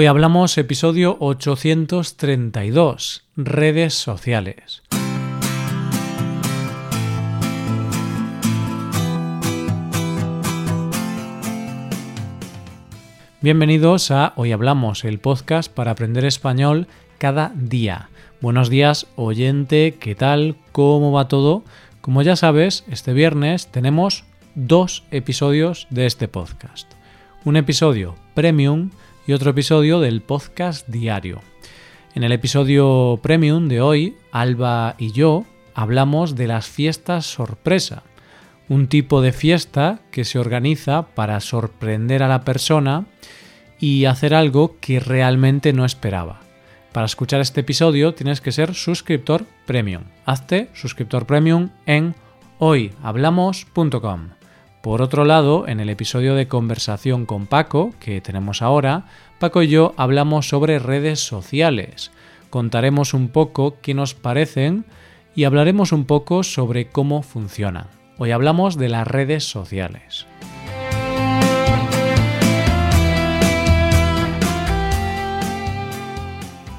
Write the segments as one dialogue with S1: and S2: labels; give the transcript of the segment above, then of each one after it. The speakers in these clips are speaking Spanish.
S1: Hoy hablamos episodio 832, redes sociales. Bienvenidos a Hoy Hablamos, el podcast para aprender español cada día. Buenos días, oyente, ¿qué tal? ¿Cómo va todo? Como ya sabes, este viernes tenemos dos episodios de este podcast. Un episodio premium y otro episodio del podcast diario. En el episodio premium de hoy, Alba y yo hablamos de las fiestas sorpresa, un tipo de fiesta que se organiza para sorprender a la persona y hacer algo que realmente no esperaba. Para escuchar este episodio tienes que ser suscriptor premium. Hazte suscriptor premium en hoyhablamos.com. Por otro lado, en el episodio de conversación con Paco, que tenemos ahora, Paco y yo hablamos sobre redes sociales. Contaremos un poco qué nos parecen y hablaremos un poco sobre cómo funcionan. Hoy hablamos de las redes sociales.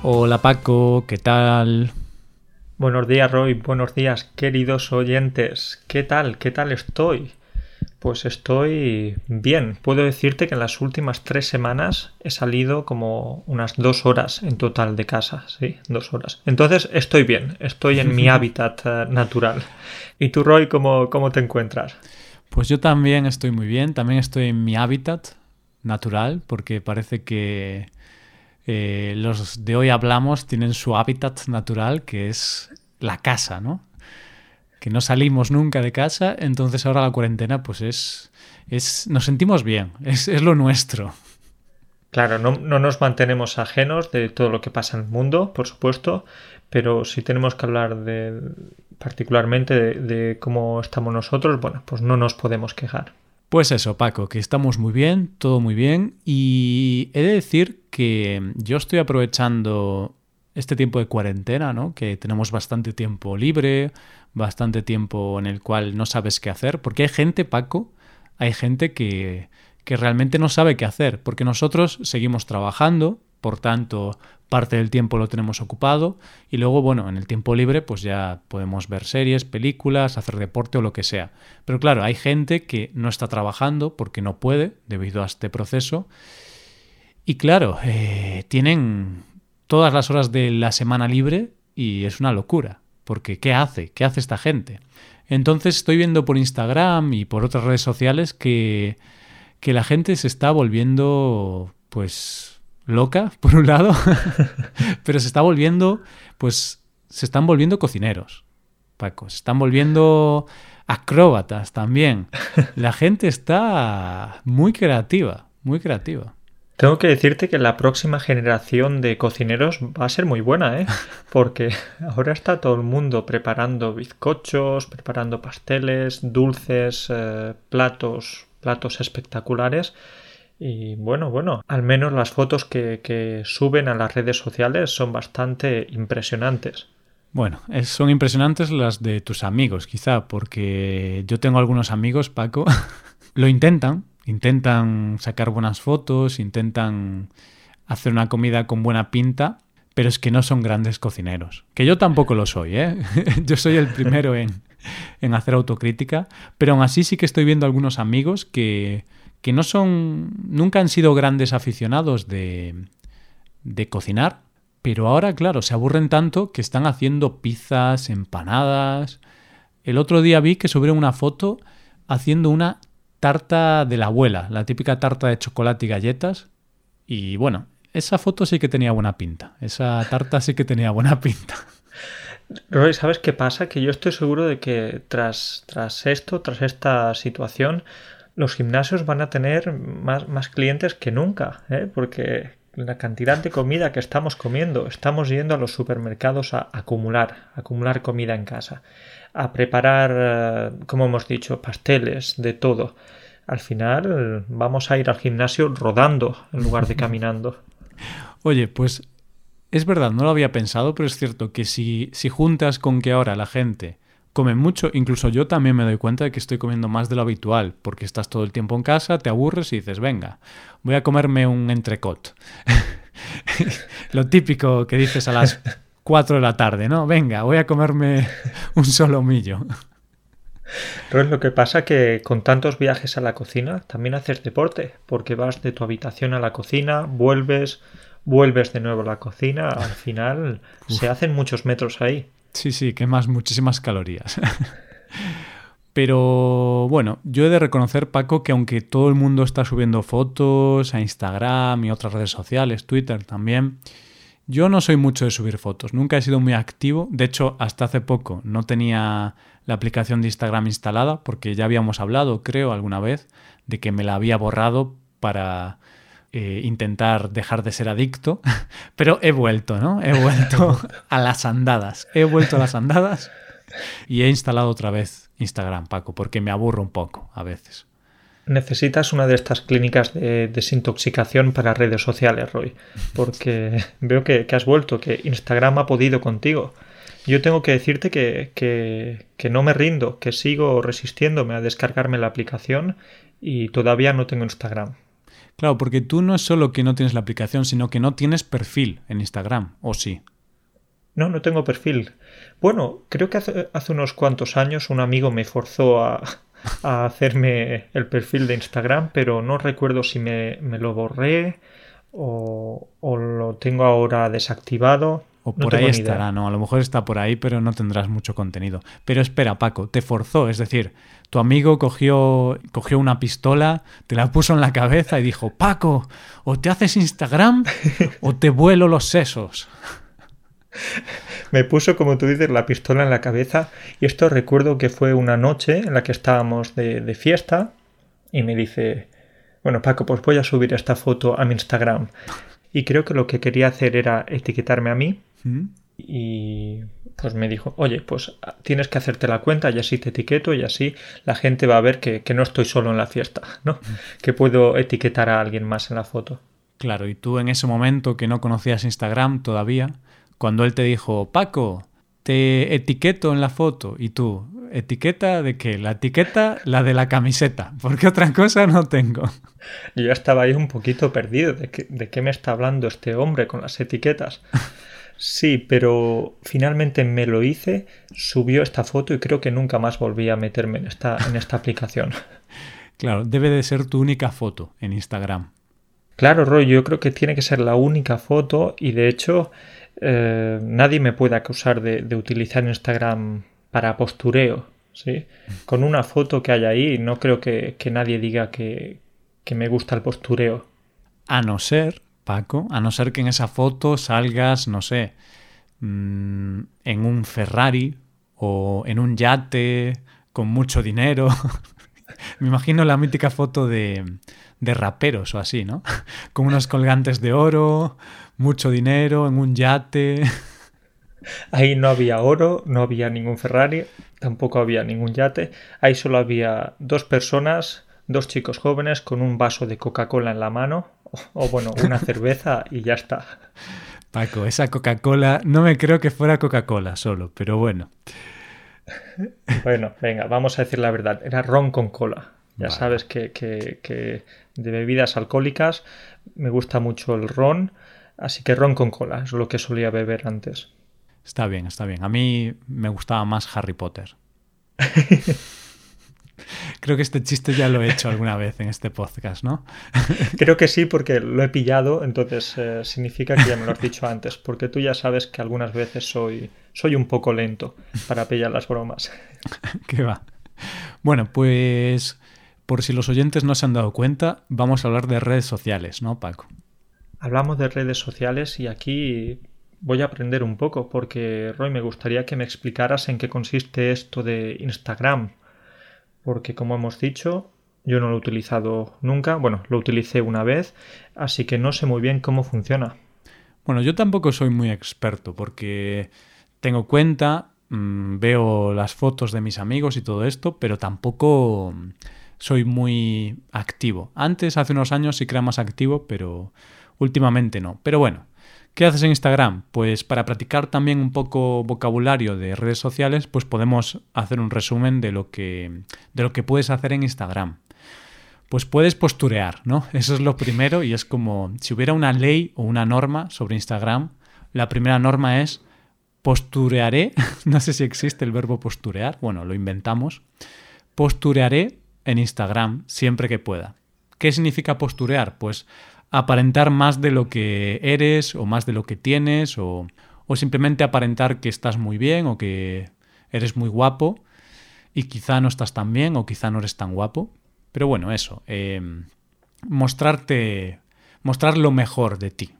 S1: Hola Paco, ¿qué tal?
S2: Buenos días Roy, buenos días queridos oyentes. ¿Qué tal? ¿Qué tal estoy? Pues estoy bien. Puedo decirte que en las últimas tres semanas he salido como unas dos horas en total de casa, sí, dos horas. Entonces estoy bien, estoy en mi hábitat eh, natural. ¿Y tú, Roy, cómo, cómo te encuentras?
S1: Pues yo también estoy muy bien, también estoy en mi hábitat natural, porque parece que eh, los de hoy hablamos tienen su hábitat natural, que es la casa, ¿no? Que no salimos nunca de casa, entonces ahora la cuarentena pues es, es nos sentimos bien, es, lo nuestro.
S2: Claro, no, no, nos mantenemos ajenos de todo lo que pasa en el mundo, por supuesto, pero si tenemos que hablar de, particularmente de, de cómo estamos nosotros, bueno, pues no nos podemos quejar.
S1: Pues eso, Paco, que estamos muy bien, todo muy bien, y he de decir que yo estoy aprovechando este tiempo de cuarentena, ¿no? Que tenemos bastante tiempo libre, bastante tiempo en el cual no sabes qué hacer, porque hay gente, Paco, hay gente que, que realmente no sabe qué hacer, porque nosotros seguimos trabajando, por tanto, parte del tiempo lo tenemos ocupado y luego, bueno, en el tiempo libre pues ya podemos ver series, películas, hacer deporte o lo que sea. Pero claro, hay gente que no está trabajando porque no puede debido a este proceso y claro, eh, tienen todas las horas de la semana libre y es una locura porque ¿qué hace? ¿Qué hace esta gente? Entonces estoy viendo por Instagram y por otras redes sociales que, que la gente se está volviendo, pues, loca, por un lado, pero se está volviendo, pues, se están volviendo cocineros, Paco, se están volviendo acróbatas también. La gente está muy creativa, muy creativa.
S2: Tengo que decirte que la próxima generación de cocineros va a ser muy buena, ¿eh? Porque ahora está todo el mundo preparando bizcochos, preparando pasteles, dulces, eh, platos, platos espectaculares. Y bueno, bueno, al menos las fotos que, que suben a las redes sociales son bastante impresionantes.
S1: Bueno, son impresionantes las de tus amigos, quizá, porque yo tengo algunos amigos, Paco, lo intentan, intentan sacar buenas fotos, intentan hacer una comida con buena pinta, pero es que no son grandes cocineros. Que yo tampoco lo soy, ¿eh? yo soy el primero en, en, hacer autocrítica, pero aún así sí que estoy viendo algunos amigos que, que no son, nunca han sido grandes aficionados de, de cocinar, pero ahora, claro, se aburren tanto que están haciendo pizzas, empanadas. El otro día vi que subieron una foto haciendo una tarta de la abuela, la típica tarta de chocolate y galletas. Y bueno, esa foto sí que tenía buena pinta. Esa tarta sí que tenía buena pinta.
S2: Roy, ¿sabes qué pasa? Que yo estoy seguro de que tras, tras esto, tras esta situación, los gimnasios van a tener más, más clientes que nunca, ¿eh? porque la cantidad de comida que estamos comiendo, estamos yendo a los supermercados a acumular, a acumular comida en casa a preparar, eh, como hemos dicho, pasteles, de todo. Al final vamos a ir al gimnasio rodando en lugar de caminando.
S1: Oye, pues es verdad, no lo había pensado, pero es cierto que si, si juntas con que ahora la gente come mucho, incluso yo también me doy cuenta de que estoy comiendo más de lo habitual, porque estás todo el tiempo en casa, te aburres y dices, venga, voy a comerme un entrecot. Lo típico que dices a las 4 de la tarde, ¿no? Venga, voy a comerme un solomillo.
S2: Pero es lo que pasa que con tantos viajes a la cocina también haces deporte, porque vas de tu habitación a la cocina, vuelves, vuelves de nuevo a la cocina, al final se hacen muchos metros ahí.
S1: Sí, sí, quemas muchísimas calorías. Pero bueno, yo he de reconocer, Paco, que aunque todo el mundo está subiendo fotos a Instagram y otras redes sociales, Twitter también, yo no soy mucho de subir fotos. Nunca he sido muy activo. De hecho, hasta hace poco no tenía la aplicación de Instagram instalada porque ya habíamos hablado, creo, alguna vez, de que me la había borrado para eh, intentar dejar de ser adicto. Pero he vuelto, ¿no? He vuelto a las andadas. He vuelto a las andadas y he instalado otra vez Instagram, Paco, porque me aburro un poco a veces.
S2: Necesitas una de estas clínicas de desintoxicación para redes sociales, Roy, porque veo que, has vuelto, que Instagram ha podido contigo. Yo tengo que decirte que, que, no me rindo, que sigo resistiéndome a descargarme la aplicación y todavía no tengo Instagram.
S1: Claro, porque tú no es solo que no tienes la aplicación, sino que no tienes perfil en Instagram, ¿o sí?
S2: No, no tengo perfil. Bueno, creo que hace, unos cuantos años un amigo me forzó a, hacerme el perfil de Instagram, pero no recuerdo si me, lo borré o, lo tengo ahora desactivado.
S1: O por ahí estará, ¿no? A lo mejor está por ahí, pero no tendrás mucho contenido. Pero espera, Paco, te forzó, es decir, tu amigo cogió, cogió una pistola, te la puso en la cabeza y dijo, Paco, o te haces Instagram o te vuelo los sesos.
S2: me puso, como tú dices, la pistola en la cabeza y esto recuerdo que fue una noche en la que estábamos de, fiesta y me dice, bueno Paco, pues voy a subir esta foto a mi Instagram. Y creo que lo que quería hacer era etiquetarme a mí ¿Mm? y pues me dijo, oye, pues tienes que hacerte la cuenta y así te etiqueto y así la gente va a ver que, que no estoy solo en la fiesta, ¿no? ¿Mm? Que puedo etiquetar a alguien más en la foto.
S1: Claro, y tú en ese momento que no conocías Instagram todavía, cuando él te dijo, Paco, te etiqueto en la foto y tú, ¿etiqueta de qué? La etiqueta, la de la camiseta, porque otra cosa no tengo.
S2: Yo ya estaba ahí un poquito perdido de, de qué me está hablando este hombre con las etiquetas. Sí, pero finalmente me lo hice, subió esta foto y creo que nunca más volví a meterme en esta, en esta aplicación.
S1: Claro, debe de ser tu única foto en Instagram.
S2: Claro, Roy, yo creo que tiene que ser la única foto y de hecho eh, nadie me puede acusar de, utilizar Instagram para postureo. ¿sí? Con una foto que hay ahí, no creo que, nadie diga que, me gusta el postureo.
S1: A no ser, Paco, a no ser que en esa foto salgas, no sé, mm, en un Ferrari o en un yate con mucho dinero. me imagino la mítica foto de, de raperos o así, ¿no? Con unos colgantes de oro, mucho dinero, en un yate.
S2: Ahí no había oro, no había ningún Ferrari, tampoco había ningún yate. Ahí solo había dos personas, dos chicos jóvenes con un vaso de Coca-Cola en la mano, o, bueno, una cerveza y ya está.
S1: Paco, esa Coca-Cola, no me creo que fuera Coca-Cola solo, pero bueno.
S2: Bueno, venga, vamos a decir la verdad, era ron con cola. Ya sabes que, que de bebidas alcohólicas me gusta mucho el ron Así que ron con cola es lo que solía beber antes.
S1: Está bien, está bien. A mí me gustaba más Harry Potter. Creo que este chiste ya lo he hecho alguna vez en este podcast, ¿no?
S2: Creo que sí, porque lo he pillado, entonces eh, significa que ya me lo has dicho antes, porque tú ya sabes que algunas veces soy, soy un poco lento para pillar las bromas.
S1: ¿Qué va? Bueno, pues por si los oyentes no se han dado cuenta, vamos a hablar de redes sociales, ¿no, Paco?
S2: Hablamos de redes sociales y aquí voy a aprender un poco porque, Roy, me gustaría que me explicaras en qué consiste esto de Instagram. Porque, como hemos dicho, yo no lo he utilizado nunca. Bueno, lo utilicé una vez, así que no sé muy bien cómo funciona.
S1: Bueno, yo tampoco soy muy experto porque tengo cuenta, mm, veo las fotos de mis amigos y todo esto, pero tampoco soy muy activo. Antes, hace unos años, sí que era más activo, pero Últimamente no. Pero bueno, ¿qué haces en Instagram? Pues para practicar también un poco vocabulario de redes sociales, pues podemos hacer un resumen de lo que, de lo que puedes hacer en Instagram. Pues puedes posturear, ¿no? Eso es lo primero y es como si hubiera una ley o una norma sobre Instagram, la primera norma es posturearé, no sé si existe el verbo posturear, bueno, lo inventamos, posturearé en Instagram siempre que pueda. ¿Qué significa posturear? Pues aparentar más de lo que eres o más de lo que tienes o, o simplemente aparentar que estás muy bien o que eres muy guapo y quizá no estás tan bien o quizá no eres tan guapo. Pero bueno, eso, eh, mostrarte, mostrar lo mejor de ti.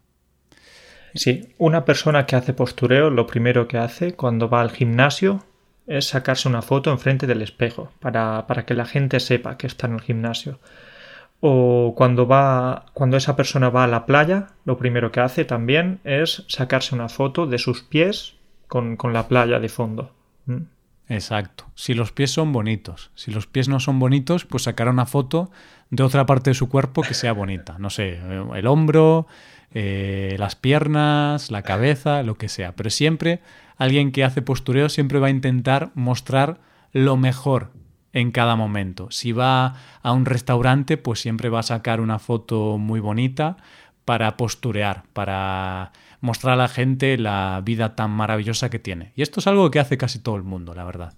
S2: Sí, una persona que hace postureo, lo primero que hace cuando va al gimnasio es sacarse una foto enfrente del espejo para, para que la gente sepa que está en el gimnasio. O cuando va, cuando esa persona va a la playa, lo primero que hace también es sacarse una foto de sus pies con, con la playa de fondo.
S1: Exacto. Si los pies son bonitos. Si los pies no son bonitos, pues sacará una foto de otra parte de su cuerpo que sea bonita. No sé, el hombro, eh, las piernas, la cabeza, lo que sea. Pero siempre alguien que hace postureo siempre va a intentar mostrar lo mejor en cada momento. Si va a un restaurante, pues siempre va a sacar una foto muy bonita para posturear, para mostrar a la gente la vida tan maravillosa que tiene. Y esto es algo que hace casi todo el mundo, la verdad.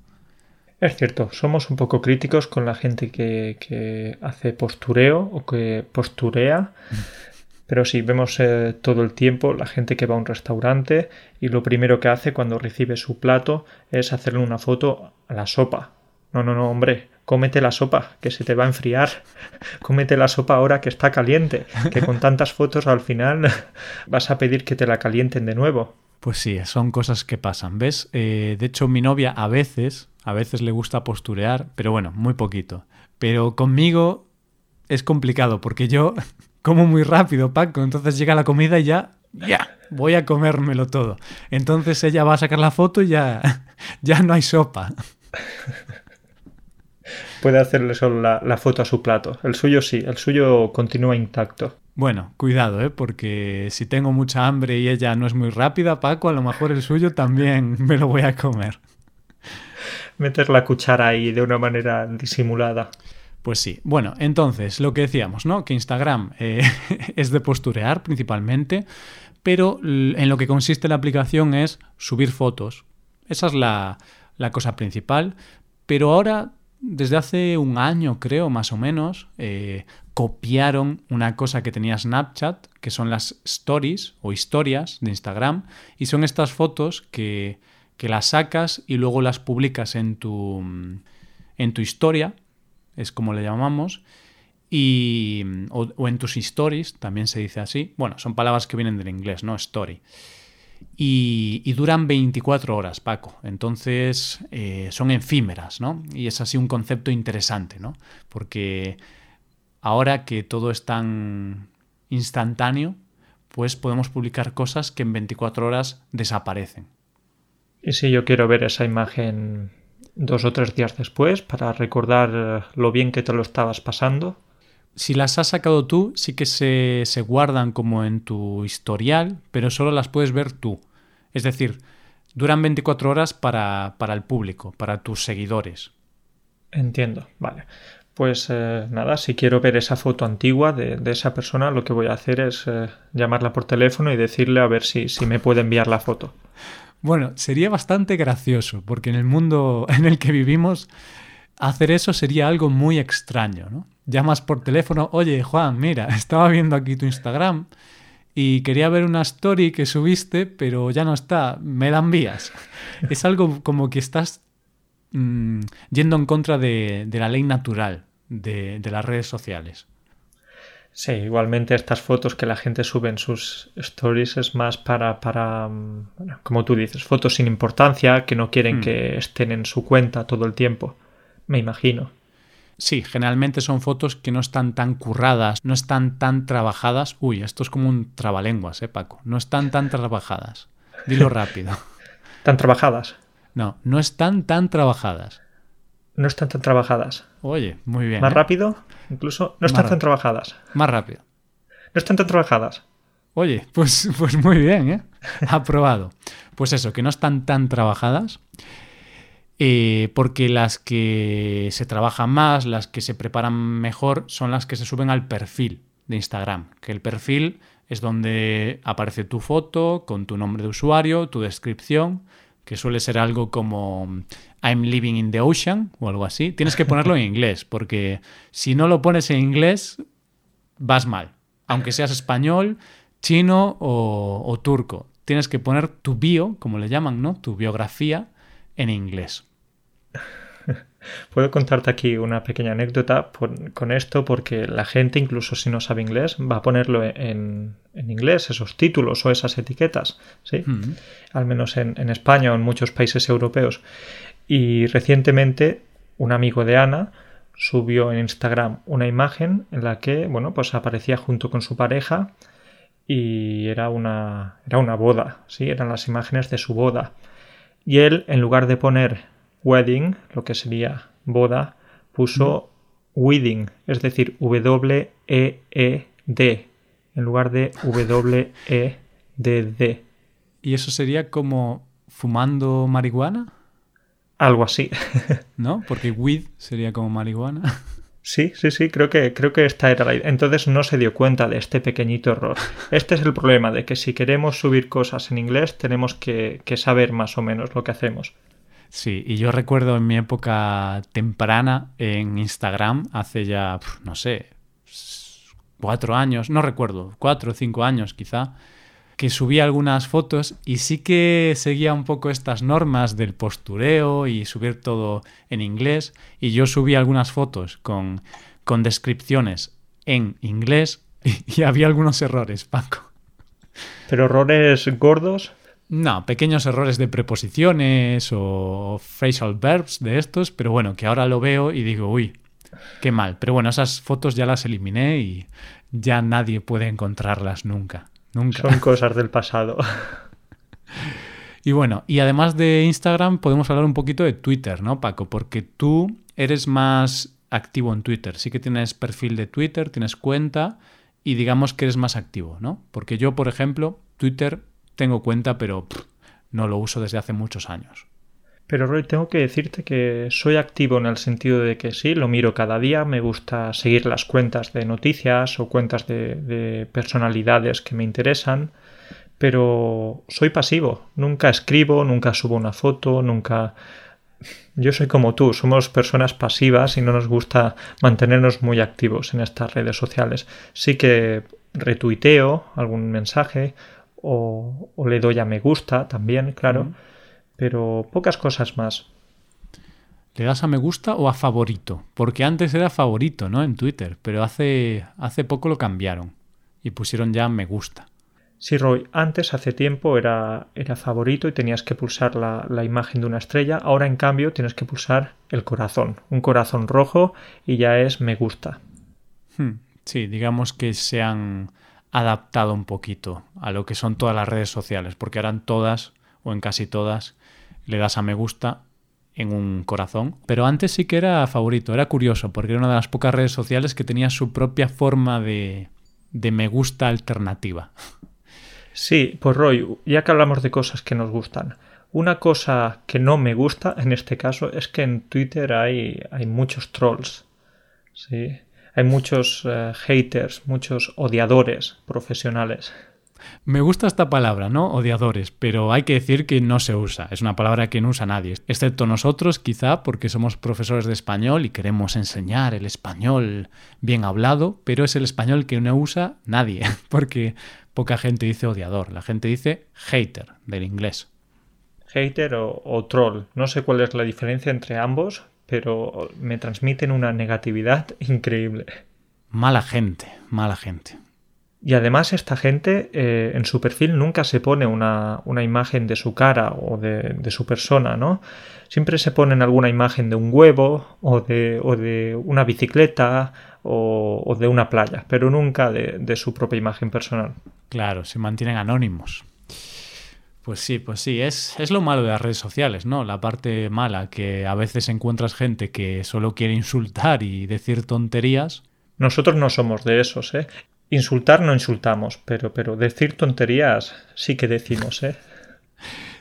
S2: Es cierto, somos un poco críticos con la gente que, hace postureo o que posturea. Pero sí, vemos eh, todo el tiempo la gente que va a un restaurante y lo primero que hace cuando recibe su plato es hacerle una foto a la sopa. No, no, no, hombre, cómete la sopa, que se te va a enfriar. cómete la sopa ahora que está caliente, que con tantas fotos al final vas a pedir que te la calienten de nuevo.
S1: Pues sí, son cosas que pasan, ¿ves? Eh, de hecho, mi novia a veces, a veces le gusta posturear, pero bueno, muy poquito. Pero conmigo es complicado porque yo como muy rápido, Paco, entonces llega la comida y ya, ya, voy a comérmelo todo. Entonces ella va a sacar la foto y ya, ya no hay sopa
S2: puede hacerle solo la, foto a su plato. El suyo sí, el suyo continúa intacto.
S1: Bueno, cuidado, ¿eh? porque si tengo mucha hambre y ella no es muy rápida, Paco, a lo mejor el suyo también me lo voy a comer.
S2: Meter la cuchara ahí de una manera disimulada.
S1: Pues sí. Bueno, entonces, lo que decíamos, ¿no? Que Instagram eh, es de posturear principalmente, pero en lo que consiste la aplicación es subir fotos. Esa es la, la cosa principal. Pero ahora desde hace un año, creo, más o menos, eh, copiaron una cosa que tenía Snapchat, que son las stories o historias de Instagram, y son estas fotos que, que las sacas y luego las publicas en tu, en tu historia, es como le llamamos, y, o, o en tus stories, también se dice así. Bueno, son palabras que vienen del inglés, ¿no? Story y, duran 24 horas, Paco. Entonces eh, son efímeras, ¿no? Y es así un concepto interesante, ¿no? Porque ahora que todo es tan instantáneo, pues podemos publicar cosas que en 24 horas desaparecen.
S2: Y si yo quiero ver esa imagen dos o tres días después para recordar lo bien que te lo estabas pasando.
S1: Si las has sacado tú, sí que se, se guardan como en tu historial, pero solo las puedes ver tú. Es decir, duran 24 horas para, para el público, para tus seguidores.
S2: Entiendo, vale. Pues eh, nada, si quiero ver esa foto antigua de, esa persona, lo que voy a hacer es eh, llamarla por teléfono y decirle a ver si, si me puede enviar la foto.
S1: Bueno, sería bastante gracioso, porque en el mundo en el que vivimos, hacer eso sería algo muy extraño, ¿no? Llamas por teléfono, oye Juan, mira, estaba viendo aquí tu Instagram y quería ver una story que subiste, pero ya no está, me la envías. es algo como que estás mm, yendo en contra de, la ley natural de, las redes sociales.
S2: Sí, igualmente estas fotos que la gente sube en sus stories es más para, para mm, como tú dices, fotos sin importancia, que no quieren mm. que estén en su cuenta todo el tiempo, me imagino.
S1: Sí, generalmente son fotos que no están tan curradas, no están tan trabajadas. Uy, esto es como un trabalenguas, ¿eh, Paco? No están tan trabajadas. Dilo rápido.
S2: ¿Tan trabajadas?
S1: No, no están tan trabajadas.
S2: No están tan trabajadas.
S1: Oye, muy bien.
S2: ¿Más ¿eh? rápido? Incluso no están tan trabajadas.
S1: Más rápido.
S2: No están tan trabajadas.
S1: Oye, pues, pues muy bien, ¿eh? Aprobado. Pues eso, que no están tan trabajadas. Eh, porque las que se trabajan más, las que se preparan mejor, son las que se suben al perfil de Instagram, que el perfil es donde aparece tu foto con tu nombre de usuario, tu descripción, que suele ser algo como I'm living in the ocean o algo así. Tienes que ponerlo en inglés, porque si no lo pones en inglés, vas mal. Aunque seas español, chino o, o turco. Tienes que poner tu bio, como le llaman, ¿no? Tu biografía en inglés.
S2: Puedo contarte aquí una pequeña anécdota con esto porque la gente, incluso si no sabe inglés, va a ponerlo en, inglés, esos títulos o esas etiquetas, ¿sí? Al menos en, España o en muchos países europeos. Y recientemente un amigo de Ana subió en Instagram una imagen en la que, bueno, pues aparecía junto con su pareja y era una, era una boda, ¿sí? Eran las imágenes de su boda. Y él, en lugar de poner wedding, lo que sería boda, puso wedding, es decir, W-E-E-D, en lugar de W-E-D-D.
S1: ¿Y eso sería como fumando marihuana?
S2: Algo así.
S1: ¿No? Porque weed sería como marihuana.
S2: Sí, sí, sí, creo que, creo que esta era la idea. Entonces no se dio cuenta de este pequeñito error. Este es el problema, de que si queremos subir cosas en inglés tenemos que, que saber más o menos lo que hacemos.
S1: Sí, y yo recuerdo en mi época temprana en Instagram, hace ya, no sé, cuatro años, no recuerdo, cuatro o cinco años quizá, que subía algunas fotos y sí que seguía un poco estas normas del postureo y subir todo en inglés. Y yo subí algunas fotos con, con descripciones en inglés y, y había algunos errores, Paco.
S2: ¿Pero errores gordos?
S1: No, pequeños errores de preposiciones o facial verbs de estos, pero bueno, que ahora lo veo y digo, uy, qué mal. Pero bueno, esas fotos ya las eliminé y ya nadie puede encontrarlas nunca. Nunca.
S2: Son cosas del pasado.
S1: Y bueno, y además de Instagram podemos hablar un poquito de Twitter, ¿no, Paco? Porque tú eres más activo en Twitter. Sí que tienes perfil de Twitter, tienes cuenta y digamos que eres más activo, ¿no? Porque yo, por ejemplo, Twitter tengo cuenta, pero no lo uso desde hace muchos años.
S2: Pero Roy, tengo que decirte que soy activo en el sentido de que sí, lo miro cada día, me gusta seguir las cuentas de noticias o cuentas de, personalidades que me interesan, pero soy pasivo, nunca escribo, nunca subo una foto, nunca... Yo soy como tú, somos personas pasivas y no nos gusta mantenernos muy activos en estas redes sociales. Sí que retuiteo algún mensaje o, le doy a me gusta también, claro, pero pocas cosas más.
S1: ¿Le das a me gusta o a favorito? Porque antes era favorito, ¿no? En Twitter, pero hace, hace poco lo cambiaron y pusieron ya me gusta.
S2: Sí, Roy, antes, hace tiempo, era, era favorito y tenías que pulsar la, la, imagen de una estrella. Ahora, en cambio, tienes que pulsar el corazón, un corazón rojo y ya es me gusta.
S1: Hmm, sí, digamos que se han adaptado un poquito a lo que son todas las redes sociales, porque ahora en todas o en casi todas le das a me gusta en un corazón. Pero antes sí que era favorito, era curioso, porque era una de las pocas redes sociales que tenía su propia forma de, de me gusta alternativa.
S2: Sí, pues Roy, ya que hablamos de cosas que nos gustan, una cosa que no me gusta en este caso es que en Twitter hay, hay muchos trolls. Sí hay muchos eh, haters, muchos odiadores profesionales.
S1: Me gusta esta palabra, ¿no? Odiadores, pero hay que decir que no se usa. Es una palabra que no usa nadie, excepto nosotros, quizá porque somos profesores de español y queremos enseñar el español bien hablado, pero es el español que no usa nadie, porque poca gente dice odiador, la gente dice hater del inglés.
S2: Hater o, o troll. No sé cuál es la diferencia entre ambos, pero me transmiten una negatividad increíble.
S1: Mala gente, mala gente.
S2: Y además esta gente eh, en su perfil nunca se pone una, imagen de su cara o de, su persona, ¿no? Siempre se ponen alguna imagen de un huevo o de, o de una bicicleta o, de una playa, pero nunca de su propia imagen personal.
S1: Claro, se mantienen anónimos. Pues sí, pues sí, es, es lo malo de las redes sociales, ¿no? La parte mala, que a veces encuentras gente que solo quiere insultar y decir tonterías.
S2: Nosotros no somos de esos, ¿eh? Insultar no insultamos, pero, pero decir tonterías sí que decimos, ¿eh?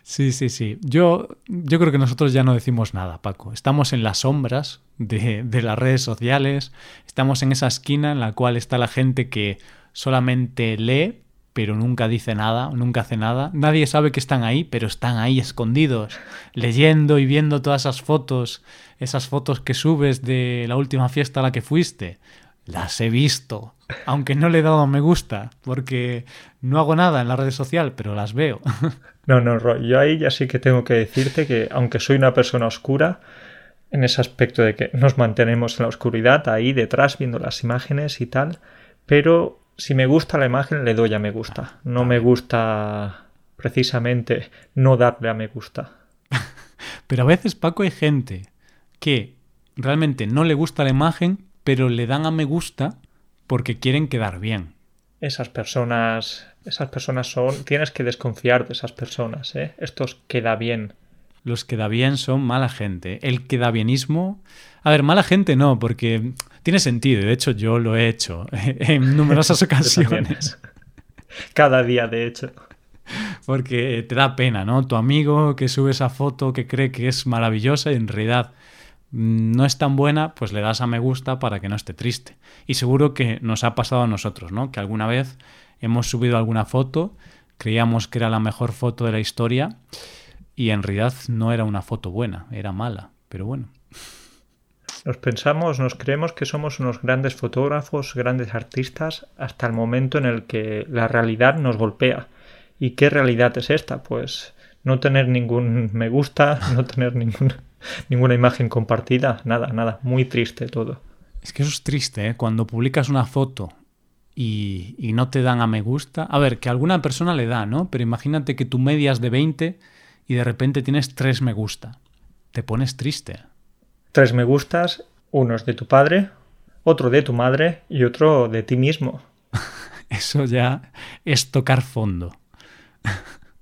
S1: Sí, sí, sí. Yo, yo creo que nosotros ya no decimos nada, Paco. Estamos en las sombras de, de las redes sociales, estamos en esa esquina en la cual está la gente que solamente lee, pero nunca dice nada, nunca hace nada. Nadie sabe que están ahí, pero están ahí escondidos, leyendo y viendo todas esas fotos, esas fotos que subes de la última fiesta a la que fuiste. Las he visto, aunque no le he dado me gusta, porque no hago nada en la red social, pero las veo.
S2: No, no, Roy, yo ahí ya sí que tengo que decirte que aunque soy una persona oscura, en ese aspecto de que nos mantenemos en la oscuridad, ahí detrás viendo las imágenes y tal, pero si me gusta la imagen le doy a me gusta. No me gusta precisamente no darle a me gusta.
S1: Pero a veces, Paco, hay gente que realmente no le gusta la imagen, pero le dan a me gusta porque quieren quedar bien.
S2: Esas personas esas personas son, tienes que desconfiar de esas personas, ¿eh? Estos queda bien.
S1: Los queda bien son mala gente. El queda bienismo. A ver, mala gente no, porque tiene sentido. De hecho, yo lo he hecho en numerosas ocasiones.
S2: Cada día, de hecho.
S1: Porque te da pena, ¿no? Tu amigo que sube esa foto que cree que es maravillosa y en realidad no es tan buena, pues le das a me gusta para que no esté triste. Y seguro que nos ha pasado a nosotros, ¿no? Que alguna vez hemos subido alguna foto, creíamos que era la mejor foto de la historia y en realidad no era una foto buena, era mala, pero bueno.
S2: Nos pensamos, nos creemos que somos unos grandes fotógrafos, grandes artistas, hasta el momento en el que la realidad nos golpea. ¿Y qué realidad es esta? Pues no tener ningún me gusta, no tener ninguna imagen compartida, nada, nada, muy triste todo.
S1: Es que eso es triste, ¿eh? Cuando publicas una foto y, no te dan a me gusta. A ver, que alguna persona le da, ¿no? Pero imagínate que tu media es de 20 y de repente tienes 3 me gusta. Te pones triste.
S2: Tres me gustas, uno es de tu padre, otro de tu madre y otro de ti mismo.
S1: Eso ya es tocar fondo.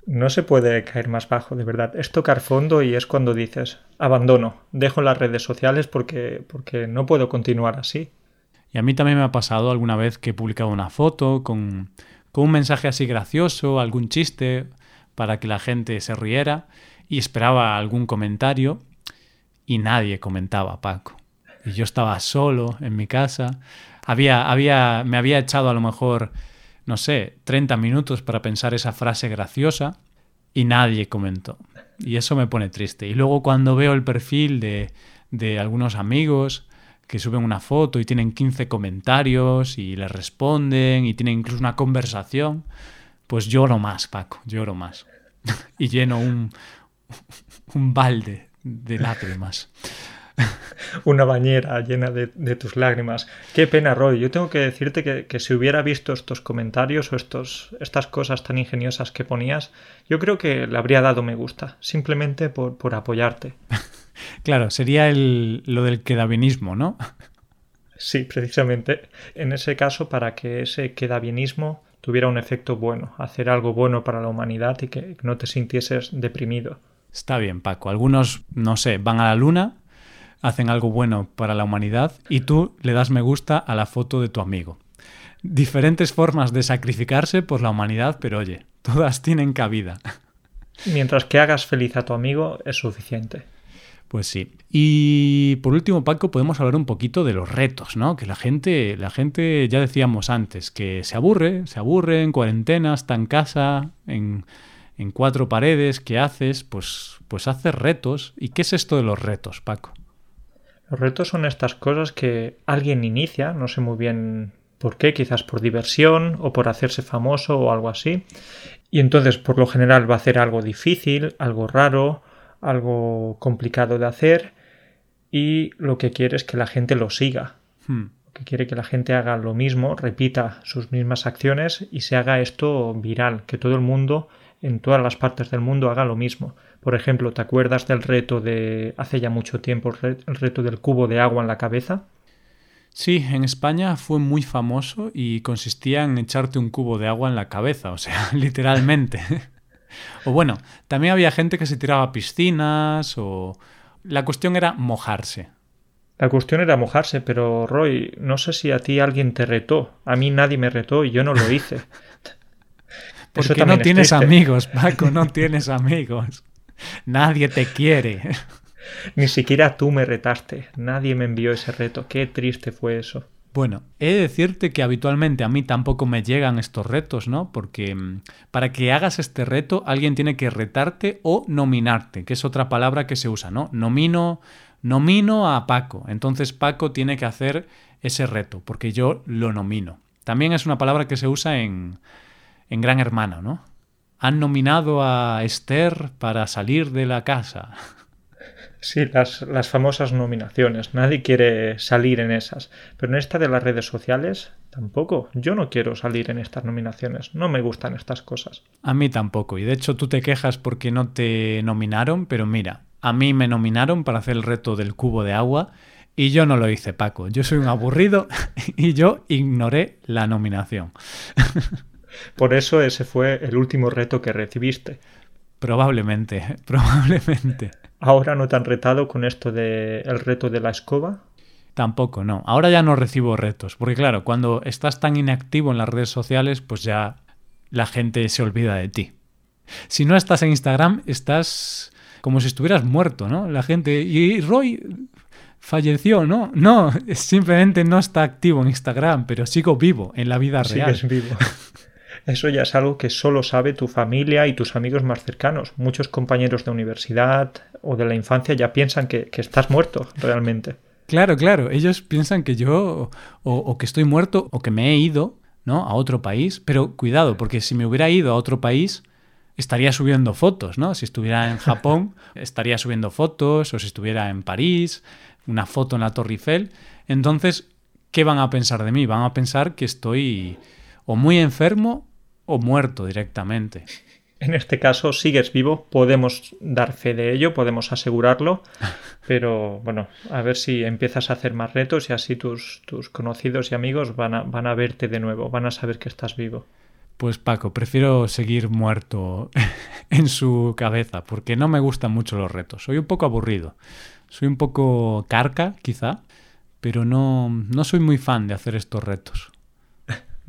S2: No se puede caer más bajo, de verdad. Es tocar fondo y es cuando dices, abandono, dejo las redes sociales porque, porque no puedo continuar así.
S1: Y a mí también me ha pasado alguna vez que he publicado una foto con, un mensaje así gracioso, algún chiste para que la gente se riera y esperaba algún comentario y nadie comentaba, Paco. Y yo estaba solo en mi casa. Había, había, me había echado a lo mejor, no sé, 30 minutos para pensar esa frase graciosa y nadie comentó. Y eso me pone triste. Y luego cuando veo el perfil de, de algunos amigos que suben una foto y tienen 15 comentarios y les responden y tienen incluso una conversación, pues lloro más, Paco, lloro más. y lleno un, un balde de lágrimas.
S2: Una bañera llena de, tus lágrimas. Qué pena, Roy. Yo tengo que decirte que, si hubiera visto estos comentarios o estos, estas cosas tan ingeniosas que ponías, yo creo que le habría dado me gusta, simplemente por, por apoyarte.
S1: Claro, sería el, lo del quedabienismo, ¿no?
S2: Sí, precisamente. En ese caso, para que ese quedabienismo tuviera un efecto bueno, hacer algo bueno para la humanidad y que no te sintieses deprimido.
S1: Está bien, Paco. Algunos, no sé, van a la luna, hacen algo bueno para la humanidad y tú le das me gusta a la foto de tu amigo. Diferentes formas de sacrificarse por la humanidad, pero oye, todas tienen cabida.
S2: Mientras que hagas feliz a tu amigo es suficiente.
S1: Pues sí. Y por último, Paco, podemos hablar un poquito de los retos, ¿no? Que la gente, la gente, ya decíamos antes, que se aburre, se aburre en cuarentena, está en casa, en, en cuatro paredes, ¿qué haces? Pues, pues haces retos. ¿Y qué es esto de los retos, Paco?
S2: Los retos son estas cosas que alguien inicia, no sé muy bien por qué, quizás por diversión o por hacerse famoso o algo así. Y entonces, por lo general, va a hacer algo difícil, algo raro, algo complicado de hacer y lo que quiere es que la gente lo siga. Hmm. Lo que quiere que la gente haga lo mismo, repita sus mismas acciones y se haga esto viral, que todo el mundo en todas las partes del mundo haga lo mismo. Por ejemplo, ¿te acuerdas del reto de hace ya mucho tiempo, el reto del cubo de agua en la cabeza?
S1: Sí, en España fue muy famoso y consistía en echarte un cubo de agua en la cabeza, o sea, literalmente. O bueno, también había gente que se tiraba a piscinas o... La cuestión era mojarse.
S2: La cuestión era mojarse, pero Roy, no sé si a ti alguien te retó. A mí nadie me retó y yo no lo hice.
S1: Porque no tienes amigos, Paco, no tienes amigos. Nadie te quiere.
S2: Ni siquiera tú me retaste. Nadie me envió ese reto. Qué triste fue eso.
S1: Bueno, he de decirte que habitualmente a mí tampoco me llegan estos retos, ¿no? Porque mm, para que hagas este reto alguien tiene que retarte o nominarte, que es otra palabra que se usa, ¿no? Nomino, nomino a Paco. Entonces Paco tiene que hacer ese reto, porque yo lo nomino. También es una palabra que se usa en, en Gran Hermano, ¿no? Han nominado a Esther para salir de la casa.
S2: Sí, las, las, famosas nominaciones. Nadie quiere salir en esas. Pero en esta de las redes sociales, tampoco. Yo no quiero salir en estas nominaciones. No me gustan estas cosas.
S1: A mí tampoco. Y de hecho tú te quejas porque no te nominaron, pero mira, a mí me nominaron para hacer el reto del cubo de agua y yo no lo hice, Paco. Yo soy un aburrido y yo ignoré la nominación.
S2: Por eso ese fue el último reto que recibiste.
S1: Probablemente, probablemente.
S2: ¿Ahora no te han retado con esto del el reto de la escoba?
S1: Tampoco, no. Ahora ya no recibo retos. Porque claro, cuando estás tan inactivo en las redes sociales, pues ya la gente se olvida de ti. Si no estás en Instagram, estás como si estuvieras muerto, ¿no? La gente... Y Roy falleció, ¿no? No, simplemente no está activo en Instagram, pero sigo vivo en la vida real.
S2: Sigues vivo. Eso ya es algo que solo sabe tu familia y tus amigos más cercanos. Muchos compañeros de universidad o de la infancia ya piensan que, estás muerto realmente.
S1: Claro, claro. Ellos piensan que yo o, que estoy muerto o que me he ido ¿no? a otro país. Pero cuidado, porque si me hubiera ido a otro país, estaría subiendo fotos, ¿no? Si estuviera en Japón, estaría subiendo fotos, o si estuviera en París, una foto en la Torre Eiffel. Entonces, ¿qué van a pensar de mí? Van a pensar que estoy o muy enfermo o muerto directamente.
S2: En este caso sigues vivo, podemos dar fe de ello, podemos asegurarlo, pero bueno, a ver si empiezas a hacer más retos y así tus, tus conocidos y amigos van a, van a verte de nuevo, van a saber que estás vivo.
S1: Pues Paco, prefiero seguir muerto en su cabeza, porque no me gustan mucho los retos. Soy un poco aburrido. Soy un poco carca, quizá, pero no, no soy muy fan de hacer estos retos.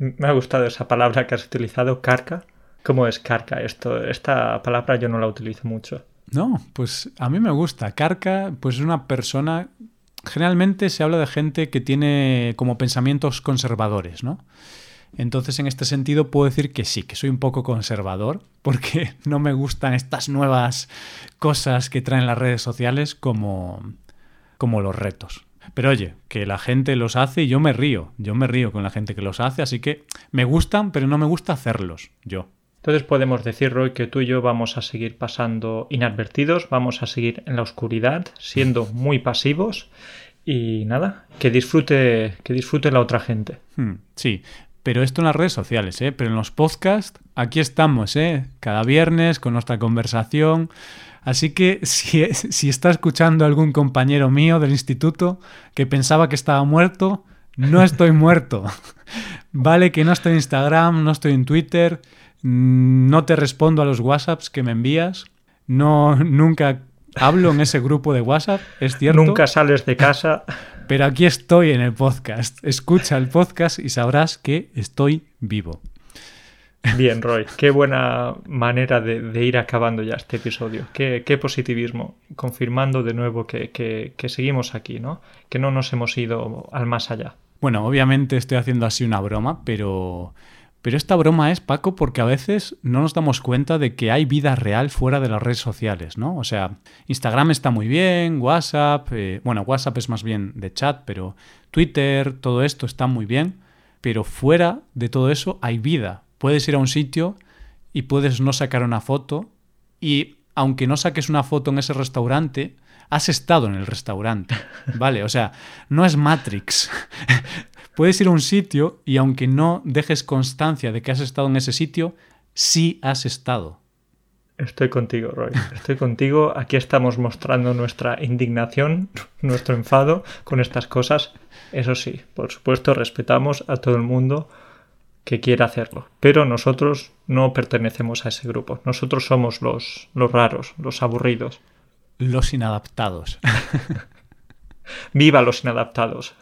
S2: Me ha gustado esa palabra que has utilizado, carca. ¿Cómo es carca esto? Esta palabra yo no la utilizo mucho.
S1: No, pues a mí me gusta. Carca, pues es una persona. Generalmente se habla de gente que tiene como pensamientos conservadores, ¿no? Entonces, en este sentido, puedo decir que sí, que soy un poco conservador, porque no me gustan estas nuevas cosas que traen las redes sociales como, como los retos. Pero oye, que la gente los hace y yo me río. Yo me río con la gente que los hace, así que me gustan, pero no me gusta hacerlos yo.
S2: Entonces podemos decir, Roy, que tú y yo vamos a seguir pasando inadvertidos, vamos a seguir en la oscuridad, siendo muy pasivos y nada, que disfrute, que disfrute la otra gente.
S1: Hmm, sí, pero esto en las redes sociales, ¿eh? Pero en los podcasts, aquí estamos, ¿eh? Cada viernes con nuestra conversación Así que si, si está escuchando algún compañero mío del instituto que pensaba que estaba muerto, no estoy muerto. vale que no estoy en Instagram, no estoy en Twitter, no te respondo a los WhatsApps que me envías, no nunca hablo en ese grupo de WhatsApp, es cierto.
S2: Nunca sales de casa.
S1: Pero aquí estoy en el podcast. Escucha el podcast y sabrás que estoy vivo.
S2: Bien, Roy, qué buena manera de, ir acabando ya este episodio. Qué, positivismo, confirmando de nuevo que, seguimos aquí, ¿no? Que no nos hemos ido al más allá.
S1: Bueno, obviamente estoy haciendo así una broma, pero, pero esta broma es, Paco, porque a veces no nos damos cuenta de que hay vida real fuera de las redes sociales, ¿no? O sea, Instagram está muy bien, WhatsApp, eh, bueno, WhatsApp es más bien de chat, pero Twitter, todo esto está muy bien, pero fuera de todo eso hay vida puedes ir a un sitio y puedes no sacar una foto y aunque no saques una foto en ese restaurante, has estado en el restaurante, ¿vale? O sea, no es Matrix. puedes ir a un sitio y aunque no dejes constancia de que has estado en ese sitio, sí has estado.
S2: Estoy contigo, Roy. Estoy contigo. Aquí estamos mostrando nuestra indignación, nuestro enfado con estas cosas. Eso sí, por supuesto, respetamos a todo el mundo que quiera hacerlo. Pero nosotros no pertenecemos a ese grupo. Nosotros somos los, los raros, los aburridos.
S1: Los inadaptados.
S2: Viva los inadaptados.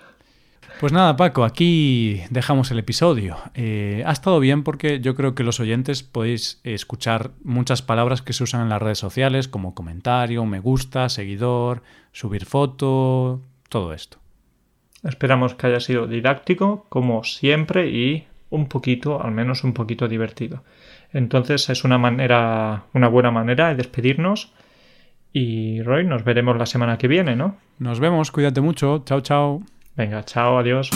S1: Pues nada, Paco, aquí dejamos el episodio. Eh, ha estado bien porque yo creo que los oyentes podéis escuchar muchas palabras que se usan en las redes sociales, como comentario, me gusta, seguidor, subir foto, todo esto.
S2: Esperamos que haya sido didáctico, como siempre, y un poquito, al menos un poquito divertido. Entonces es una manera, una buena manera de despedirnos. Y Roy, nos veremos la semana que viene, ¿no?
S1: Nos vemos, cuídate mucho. Chao, chao.
S2: Venga, chao, adiós.